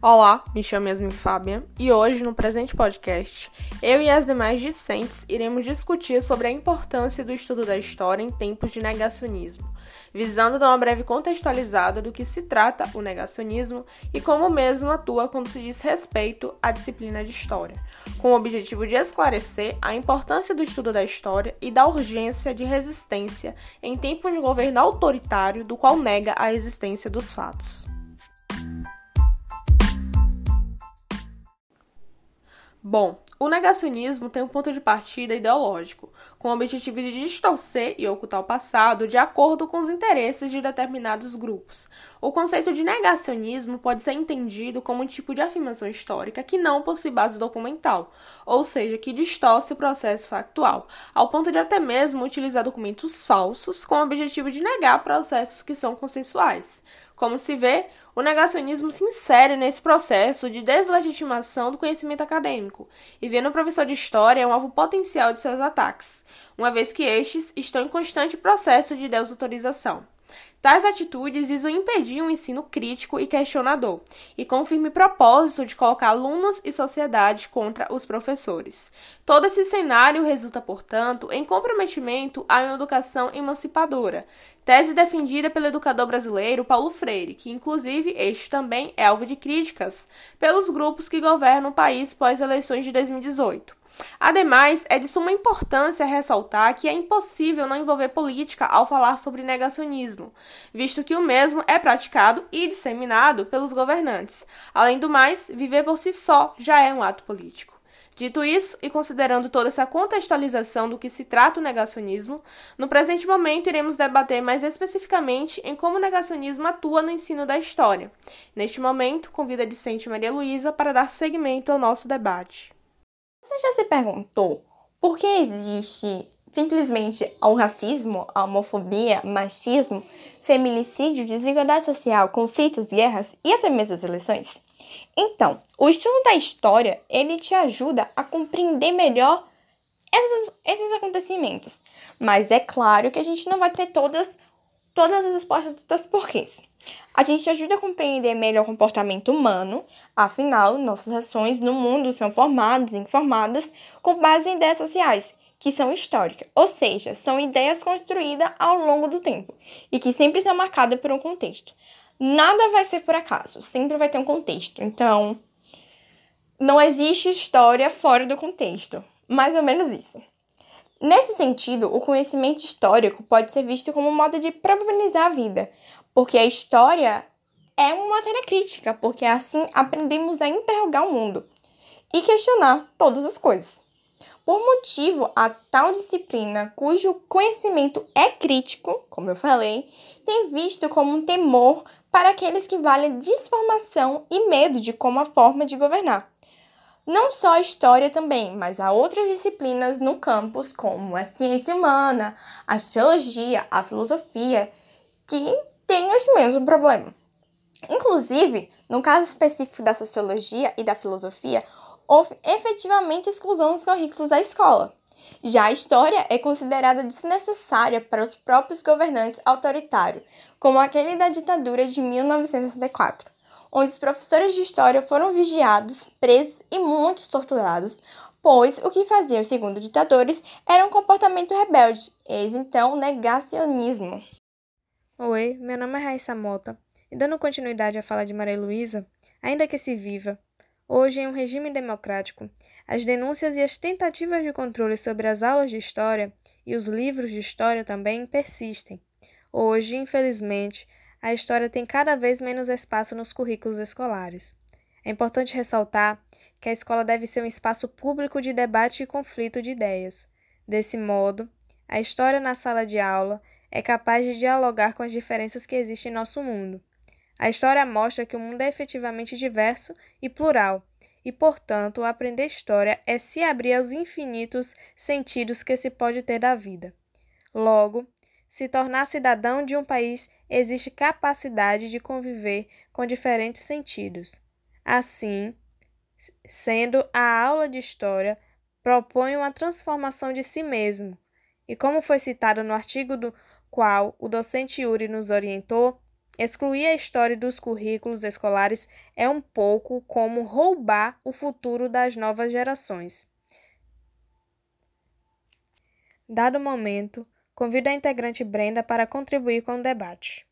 Olá, me chamo Yasmin Fábia e hoje, no presente podcast, eu e as demais discentes iremos discutir sobre a importância do estudo da história em tempos de negacionismo, visando dar uma breve contextualizada do que se trata o negacionismo e como mesmo atua quando se diz respeito à disciplina de história, com o objetivo de esclarecer a importância do estudo da história e da urgência de resistência em tempos de governo autoritário do qual nega a existência dos fatos. Bom, o negacionismo tem um ponto de partida ideológico, com o objetivo de distorcer e ocultar o passado de acordo com os interesses de determinados grupos. O conceito de negacionismo pode ser entendido como um tipo de afirmação histórica que não possui base documental, ou seja, que distorce o processo factual, ao ponto de até mesmo utilizar documentos falsos com o objetivo de negar processos que são consensuais. Como se vê, o negacionismo se insere nesse processo de deslegitimação do conhecimento acadêmico e vê no professor de história um alvo potencial de seus ataques, uma vez que estes estão em constante processo de desautorização. Tais atitudes visam impedir um ensino crítico e questionador, e com o firme propósito de colocar alunos e sociedade contra os professores. Todo esse cenário resulta, portanto, em comprometimento à educação emancipadora, tese defendida pelo educador brasileiro Paulo Freire, que inclusive este também é alvo de críticas pelos grupos que governam o país pós-eleições de 2018. Ademais, é de suma importância ressaltar que é impossível não envolver política ao falar sobre negacionismo, visto que o mesmo é praticado e disseminado pelos governantes. Além do mais, viver por si só já é um ato político. Dito isso, e considerando toda essa contextualização do que se trata o negacionismo, no presente momento iremos debater mais especificamente em como o negacionismo atua no ensino da história. Neste momento, convido a discente Maria Luísa para dar seguimento ao nosso debate. Você já se perguntou por que existe simplesmente o racismo, a homofobia, machismo, feminicídio, desigualdade social, conflitos, guerras e até mesmo as eleições? Então, o estudo da história, ele te ajuda a compreender melhor esses, acontecimentos. Mas é claro que a gente não vai ter todas, todas as respostas dos porquês. A gente ajuda a compreender melhor o comportamento humano, afinal, nossas ações no mundo são formadas e informadas com base em ideias sociais, que são históricas, ou seja, são ideias construídas ao longo do tempo e que sempre são marcadas por um contexto. Nada vai ser por acaso, sempre vai ter um contexto. Então, não existe história fora do contexto. Mais ou menos isso. Nesse sentido, o conhecimento histórico pode ser visto como um modo de probabilizar a vida, porque a história é uma matéria crítica, porque assim aprendemos a interrogar o mundo e questionar todas as coisas. Por motivo a tal disciplina, cujo conhecimento é crítico, como eu falei, tem visto como um temor para aqueles que valem desformação e medo de como a forma de governar. Não só a história também, mas há outras disciplinas no campus, como a ciência humana, a sociologia, a filosofia, que têm esse mesmo problema. Inclusive, no caso específico da sociologia e da filosofia, houve efetivamente exclusão dos currículos da escola. Já a história é considerada desnecessária para os próprios governantes autoritários, como aquele da ditadura de 1964 onde os professores de história foram vigiados, presos e muitos torturados, pois o que faziam, segundo ditadores, era um comportamento rebelde, eis então negacionismo. Oi, meu nome é Raíssa Mota, e dando continuidade à fala de Maria Luísa, ainda que se viva, hoje em um regime democrático, as denúncias e as tentativas de controle sobre as aulas de história e os livros de história também persistem. Hoje, infelizmente, a história tem cada vez menos espaço nos currículos escolares. É importante ressaltar que a escola deve ser um espaço público de debate e conflito de ideias. Desse modo, a história na sala de aula é capaz de dialogar com as diferenças que existem em nosso mundo. A história mostra que o mundo é efetivamente diverso e plural, e, portanto, aprender história é se abrir aos infinitos sentidos que se pode ter da vida. Logo, se tornar cidadão de um país existe capacidade de conviver com diferentes sentidos. Assim, sendo a aula de história propõe uma transformação de si mesmo, e como foi citado no artigo do qual o docente Yuri nos orientou, excluir a história dos currículos escolares é um pouco como roubar o futuro das novas gerações. Dado o momento, convido a integrante Brenda para contribuir com o debate.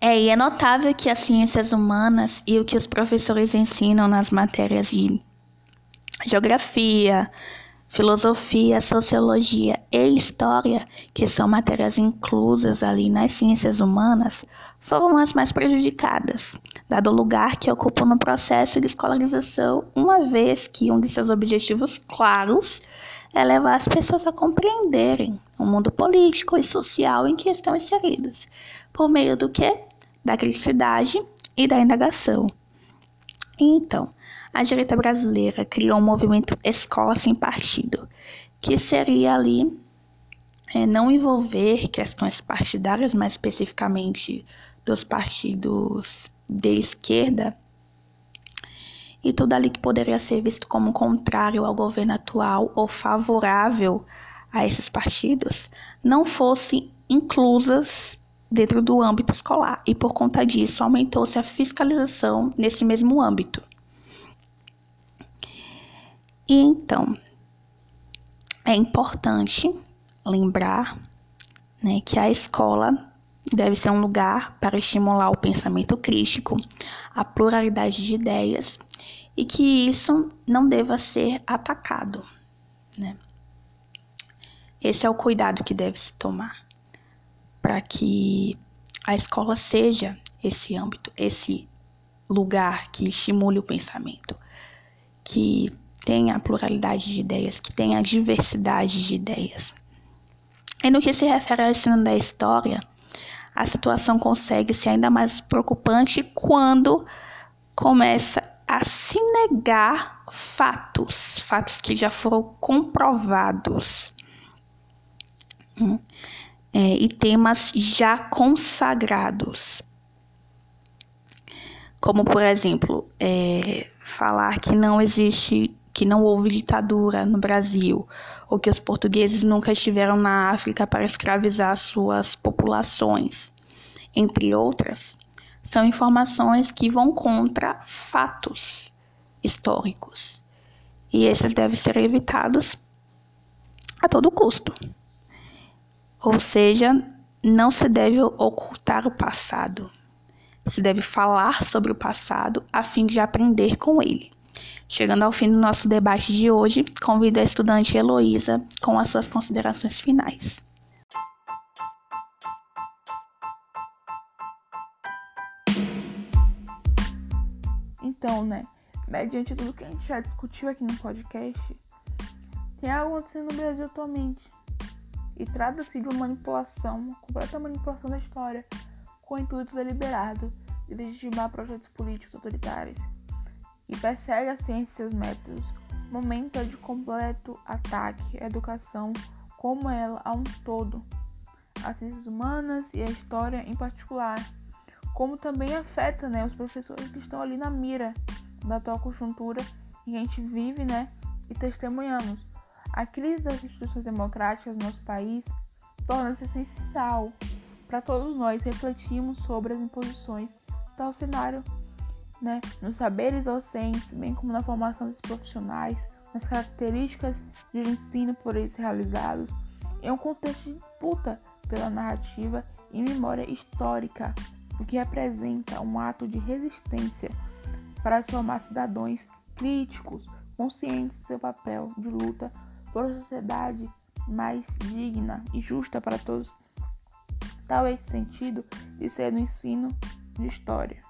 É, e é notável que as ciências humanas e o que os professores ensinam nas matérias de geografia, filosofia, sociologia e história, que são matérias inclusas ali nas ciências humanas, foram as mais prejudicadas, dado o lugar que ocupam no processo de escolarização, uma vez que um de seus objetivos claros é levar as pessoas a compreenderem o mundo político e social em que estão inseridas, por meio do que? Da criticidade e da indagação. Então, a direita brasileira criou um movimento Escola Sem Partido, que seria ali é, não envolver questões partidárias, mais especificamente dos partidos de esquerda, e tudo ali que poderia ser visto como contrário ao governo atual ou favorável a esses partidos, não fossem inclusas dentro do âmbito escolar, e por conta disso aumentou-se a fiscalização nesse mesmo âmbito. E então, é importante lembrar né, que a escola deve ser um lugar para estimular o pensamento crítico, a pluralidade de ideias e que isso não deva ser atacado. Né? Esse é o cuidado que deve se tomar para que a escola seja esse âmbito, esse lugar que estimule o pensamento, que tenha a pluralidade de ideias, que tenha a diversidade de ideias. E no que se refere ao ensino da história, a situação consegue ser ainda mais preocupante quando começa a se negar fatos, fatos que já foram comprovados. É, e temas já consagrados. Como, por exemplo, é, falar que não existe que não houve ditadura no Brasil, ou que os portugueses nunca estiveram na África para escravizar suas populações, entre outras, são informações que vão contra fatos históricos. E esses devem ser evitados a todo custo. Ou seja, não se deve ocultar o passado. Se deve falar sobre o passado a fim de aprender com ele. Chegando ao fim do nosso debate de hoje, convido a estudante Heloísa com as suas considerações finais. Então, né, mediante tudo que a gente já discutiu aqui no podcast, tem algo acontecendo no Brasil atualmente. E trata-se de uma manipulação, uma completa manipulação da história, com o intuito deliberado de legitimar projetos políticos autoritários e persegue a ciência e seus métodos. Momento de completo ataque à educação como ela a um todo, as ciências humanas e a história em particular, como também afeta né, os professores que estão ali na mira da atual conjuntura em que a gente vive né, e testemunhamos. A crise das instituições democráticas no nosso país torna-se essencial para todos nós refletirmos sobre as imposições do tal cenário né, nos saberes docentes, bem como na formação dos profissionais, nas características de ensino por eles realizados, em um contexto de disputa pela narrativa e memória histórica, o que representa um ato de resistência para formar cidadãos críticos, conscientes de seu papel de luta por uma sociedade mais digna e justa para todos. Tal é esse sentido de ser no ensino de história.